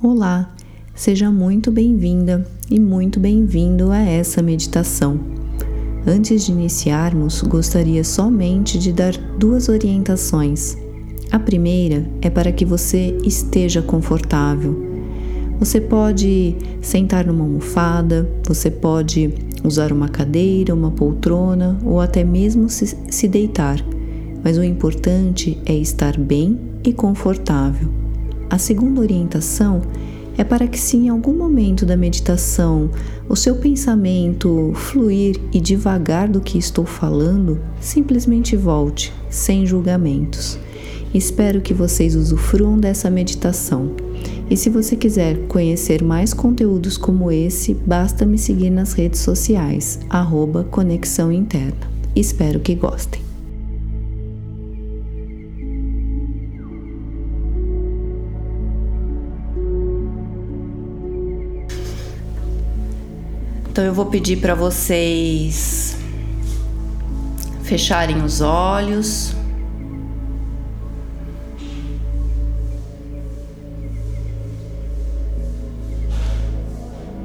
Olá, seja muito bem-vinda e muito bem-vindo a essa meditação. Antes de iniciarmos, gostaria somente de dar duas orientações. A primeira é para que você esteja confortável. Você pode sentar numa almofada, você pode usar uma cadeira, uma poltrona ou até mesmo se, se deitar, mas o importante é estar bem e confortável. A segunda orientação é para que, se em algum momento da meditação o seu pensamento fluir e devagar do que estou falando, simplesmente volte, sem julgamentos. Espero que vocês usufruam dessa meditação. E se você quiser conhecer mais conteúdos como esse, basta me seguir nas redes sociais, arroba Conexão Interna. Espero que gostem. Então eu vou pedir para vocês fecharem os olhos.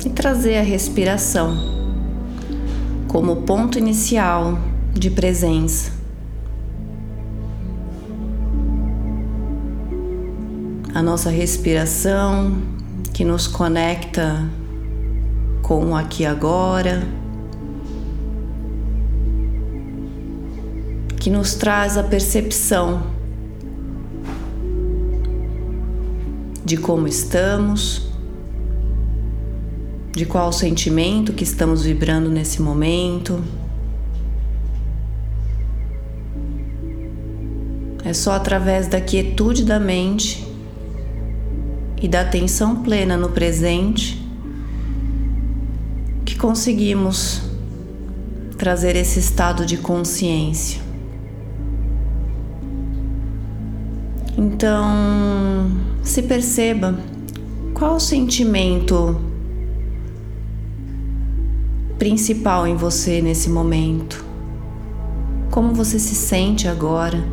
E trazer a respiração como ponto inicial de presença. A nossa respiração que nos conecta com o aqui agora, que nos traz a percepção de como estamos, de qual sentimento que estamos vibrando nesse momento. É só através da quietude da mente e da atenção plena no presente conseguimos trazer esse estado de consciência. Então, se perceba qual o sentimento principal em você nesse momento. Como você se sente agora?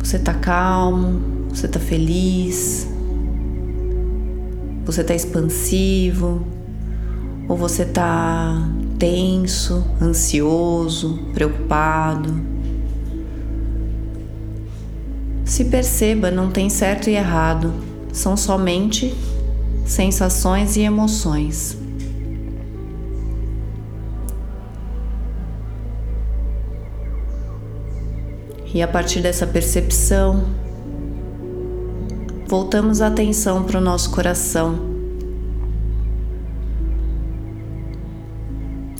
Você está calmo? Você está feliz? Você está expansivo ou você está tenso, ansioso, preocupado? Se perceba, não tem certo e errado, são somente sensações e emoções. E a partir dessa percepção, voltamos a atenção para o nosso coração,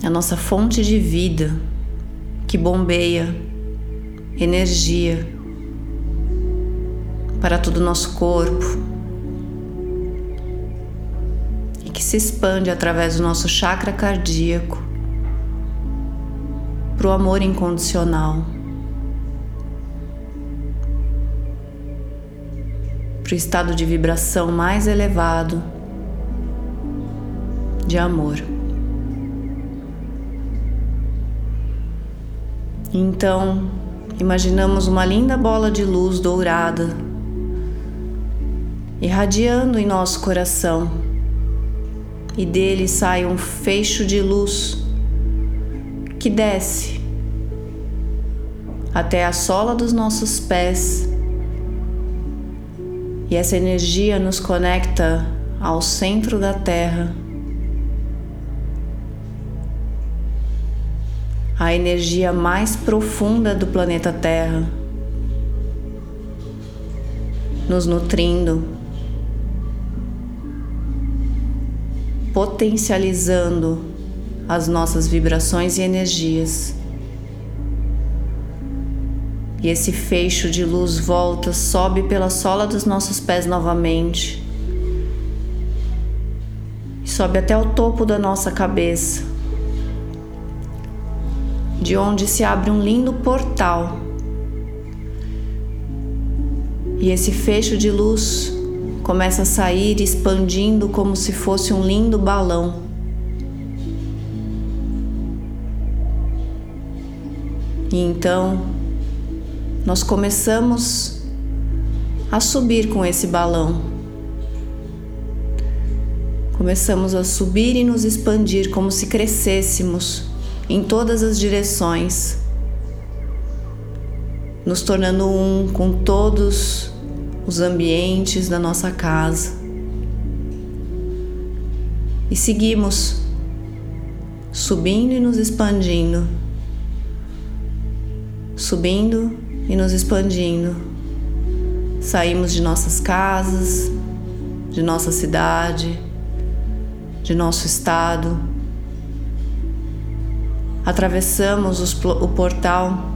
a nossa fonte de vida que bombeia energia para todo o nosso corpo e que se expande através do nosso chakra cardíaco para o amor incondicional. Para o estado de vibração mais elevado de amor. Então, imaginamos uma linda bola de luz dourada irradiando em nosso coração, e dele sai um fecho de luz que desce até a sola dos nossos pés e essa energia nos conecta ao centro da Terra. A energia mais profunda do planeta Terra, nos nutrindo, potencializando as nossas vibrações e energias. E esse fecho de luz volta, sobe pela sola dos nossos pés novamente. E sobe até o topo da nossa cabeça. De onde se abre um lindo portal. E esse fecho de luz começa a sair expandindo como se fosse um lindo balão. E então nós começamos a subir com esse balão. Começamos a subir e nos expandir como se crescêssemos em todas as direções, nos tornando um com todos os ambientes da nossa casa. E seguimos subindo e nos expandindo, subindo e nos expandindo. Saímos de nossas casas, de nossa cidade, de nosso estado. Atravessamos os, o portal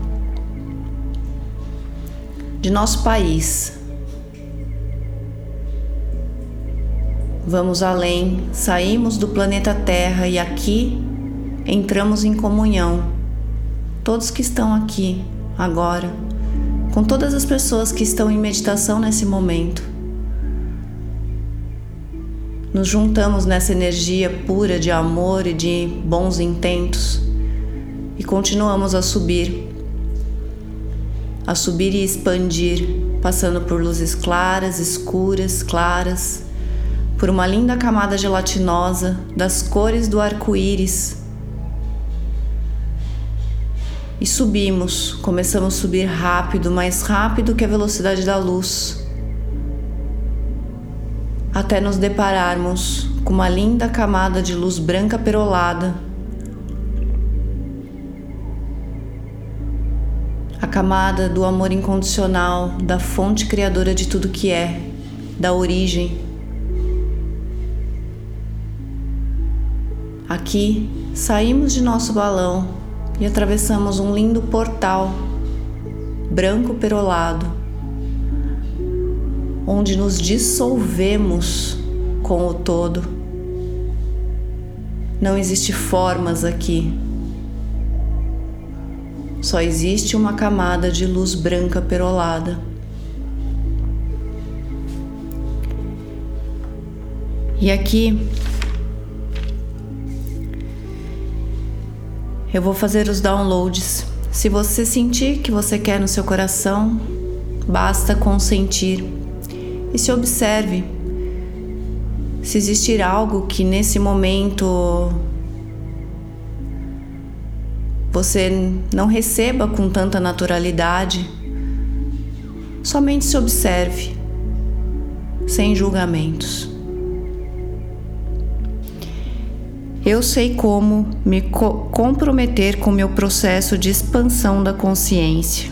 de nosso país. Vamos além, saímos do planeta Terra e aqui entramos em comunhão. Todos que estão aqui agora, com todas as pessoas que estão em meditação nesse momento. Nos juntamos nessa energia pura de amor e de bons intentos e continuamos a subir, a subir e expandir, passando por luzes claras, escuras, claras, por uma linda camada gelatinosa das cores do arco-íris e subimos. Começamos a subir rápido, mais rápido que a velocidade da luz, até nos depararmos com uma linda camada de luz branca perolada. A camada do amor incondicional, da fonte criadora de tudo que é, da origem. Aqui saímos de nosso balão e atravessamos um lindo portal branco perolado, onde nos dissolvemos com o todo. Não existe formas aqui. Só existe uma camada de luz branca perolada. E aqui Eu vou fazer os downloads. Se você sentir que você quer no seu coração, basta consentir e se observe. Se existir algo que nesse momento você não receba com tanta naturalidade, somente se observe, sem julgamentos. Eu sei como me co comprometer com meu processo de expansão da consciência.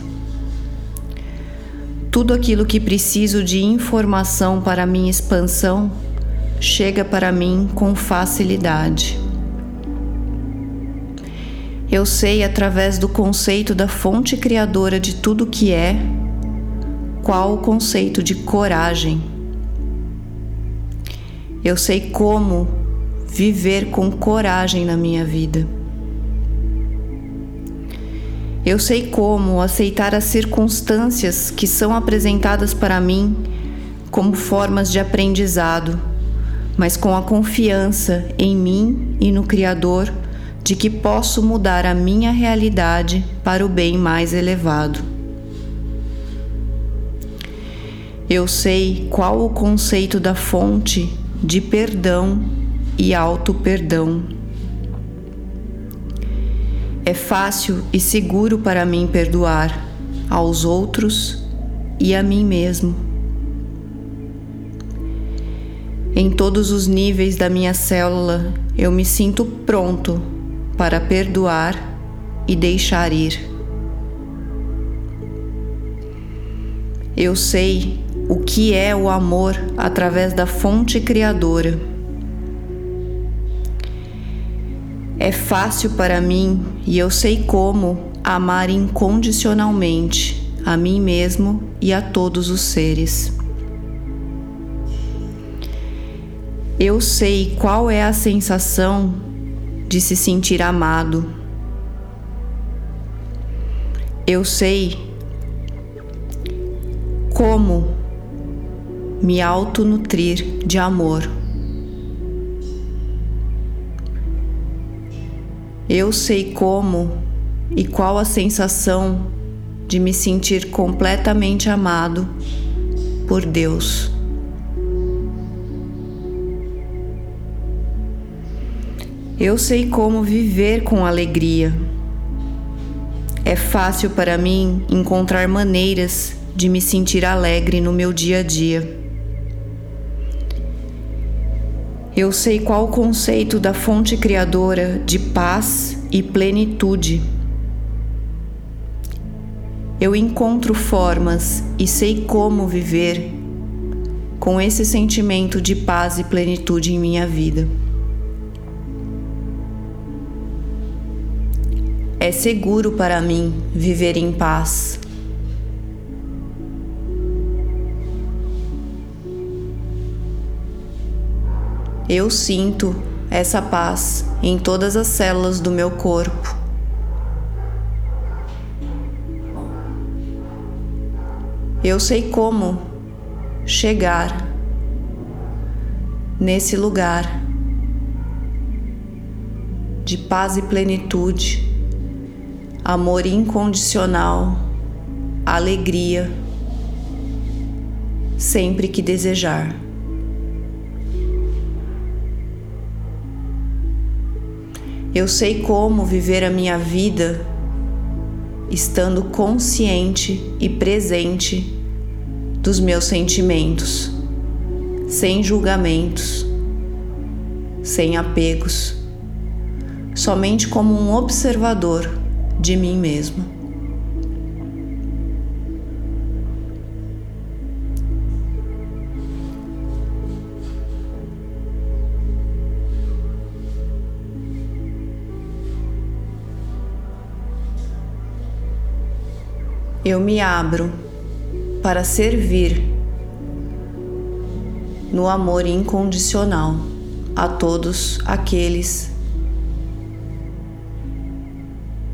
Tudo aquilo que preciso de informação para minha expansão chega para mim com facilidade. Eu sei através do conceito da fonte criadora de tudo que é, qual o conceito de coragem. Eu sei como viver com coragem na minha vida. Eu sei como aceitar as circunstâncias que são apresentadas para mim como formas de aprendizado, mas com a confiança em mim e no Criador de que posso mudar a minha realidade para o bem mais elevado. Eu sei qual o conceito da fonte de perdão e auto-perdão. É fácil e seguro para mim perdoar aos outros e a mim mesmo. Em todos os níveis da minha célula, eu me sinto pronto para perdoar e deixar ir. Eu sei o que é o amor através da fonte criadora. É fácil para mim e eu sei como amar incondicionalmente a mim mesmo e a todos os seres. Eu sei qual é a sensação de se sentir amado. Eu sei como me autonutrir de amor. Eu sei como e qual a sensação de me sentir completamente amado por Deus. Eu sei como viver com alegria. É fácil para mim encontrar maneiras de me sentir alegre no meu dia a dia. Eu sei qual o conceito da fonte criadora de paz e plenitude. Eu encontro formas e sei como viver com esse sentimento de paz e plenitude em minha vida. É seguro para mim viver em paz. Eu sinto essa paz em todas as células do meu corpo. Eu sei como chegar nesse lugar de paz e plenitude, amor incondicional, alegria, sempre que desejar. Eu sei como viver a minha vida estando consciente e presente dos meus sentimentos, sem julgamentos, sem apegos, somente como um observador de mim mesmo. Eu me abro para servir no amor incondicional a todos aqueles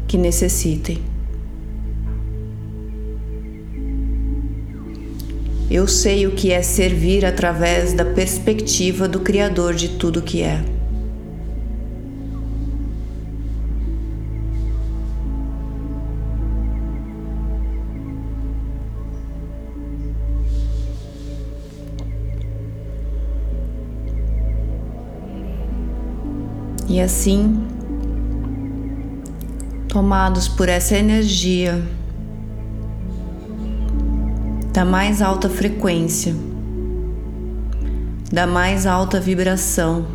que necessitem. Eu sei o que é servir através da perspectiva do Criador de tudo que é. E assim, tomados por essa energia da mais alta frequência, da mais alta vibração,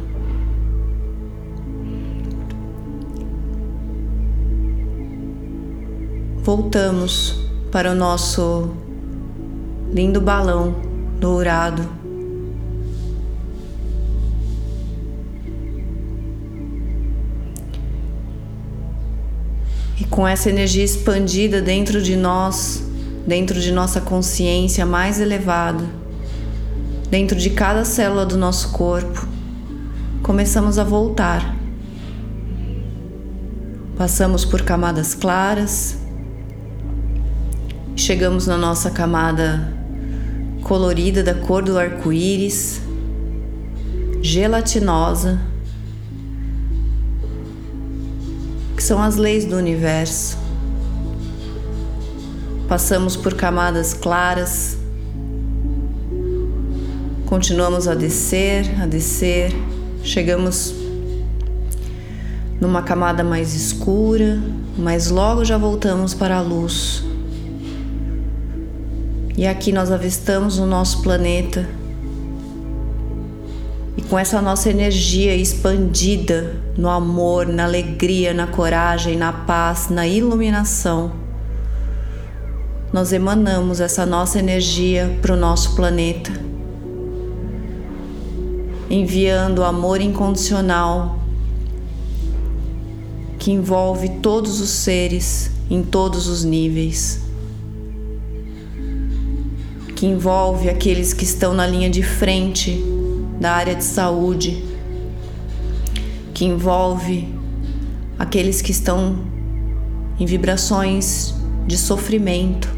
voltamos para o nosso lindo balão dourado com essa energia expandida dentro de nós, dentro de nossa consciência mais elevada, dentro de cada célula do nosso corpo, começamos a voltar. Passamos por camadas claras, chegamos na nossa camada colorida da cor do arco-íris, gelatinosa são as leis do universo. Passamos por camadas claras, continuamos a descer, a descer, chegamos numa camada mais escura, mas logo já voltamos para a luz. E aqui nós avistamos o nosso planeta com essa nossa energia expandida no amor, na alegria, na coragem, na paz, na iluminação, nós emanamos essa nossa energia para o nosso planeta, enviando amor incondicional que envolve todos os seres em todos os níveis, que envolve aqueles que estão na linha de frente da área de saúde, que envolve aqueles que estão em vibrações de sofrimento.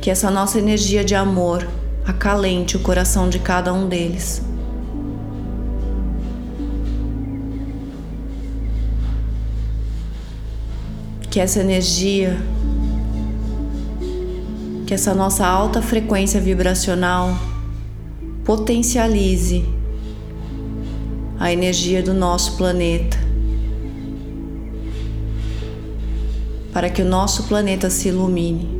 Que essa nossa energia de amor acalente o coração de cada um deles. Que essa energia que essa nossa alta frequência vibracional potencialize a energia do nosso planeta, para que o nosso planeta se ilumine.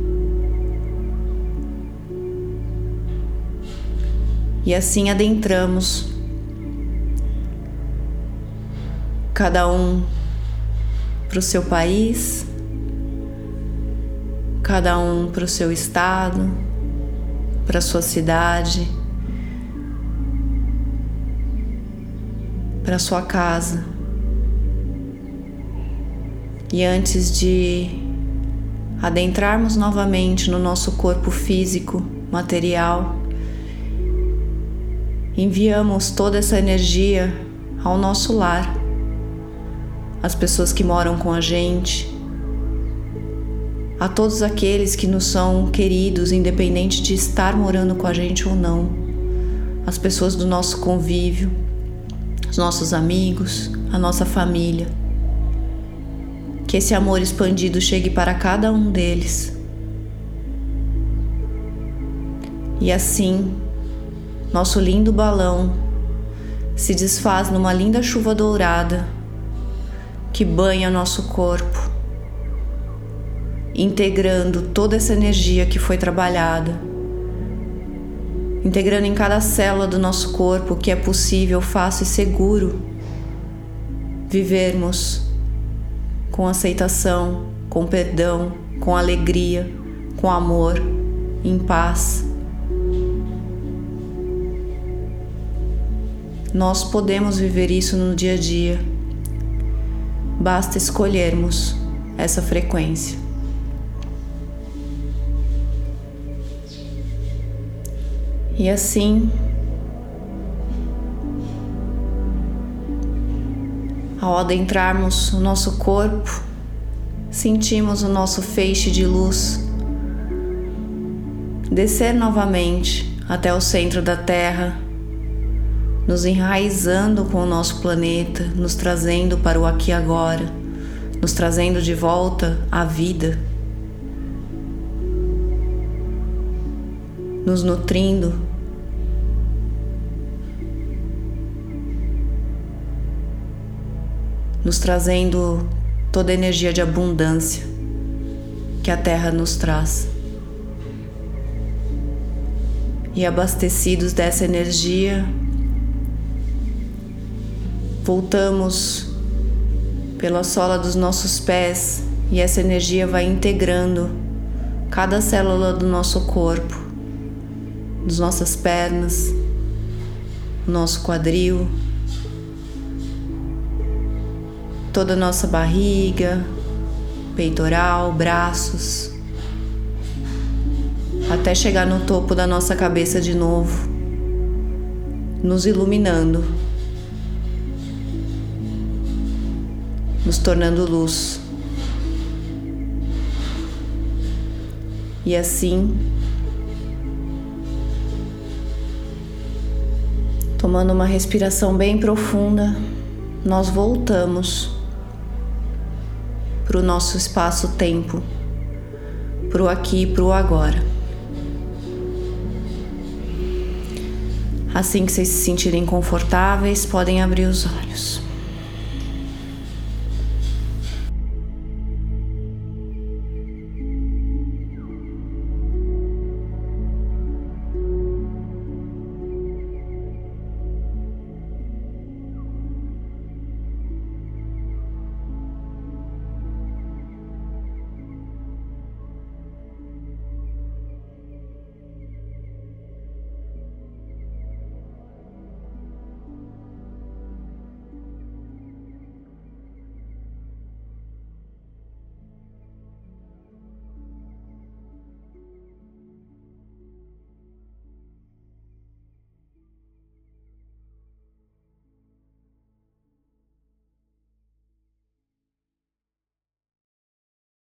E assim adentramos cada um para o seu país, cada um para o seu estado, para a sua cidade, para sua casa. E antes de adentrarmos novamente no nosso corpo físico, material, enviamos toda essa energia ao nosso lar, às pessoas que moram com a gente, a todos aqueles que nos são queridos, independente de estar morando com a gente ou não, as pessoas do nosso convívio, os nossos amigos, a nossa família. Que esse amor expandido chegue para cada um deles. E assim, nosso lindo balão se desfaz numa linda chuva dourada que banha nosso corpo, integrando toda essa energia que foi trabalhada, integrando em cada célula do nosso corpo que é possível, fácil e seguro vivermos com aceitação, com perdão, com alegria, com amor, em paz. Nós podemos viver isso no dia a dia. Basta escolhermos essa frequência. E assim, Ao adentrarmos o nosso corpo, sentimos o nosso feixe de luz descer novamente até o centro da Terra, nos enraizando com o nosso planeta, nos trazendo para o aqui e agora, nos trazendo de volta à vida, nos nutrindo nos trazendo toda a energia de abundância que a Terra nos traz. E abastecidos dessa energia, voltamos pela sola dos nossos pés e essa energia vai integrando cada célula do nosso corpo, das nossas pernas, nosso quadril, toda a nossa barriga, peitoral, braços, até chegar no topo da nossa cabeça de novo, nos iluminando, nos tornando luz. E assim, tomando uma respiração bem profunda, nós voltamos para o nosso espaço-tempo, para o aqui e para o agora. Assim que vocês se sentirem confortáveis, podem abrir os olhos.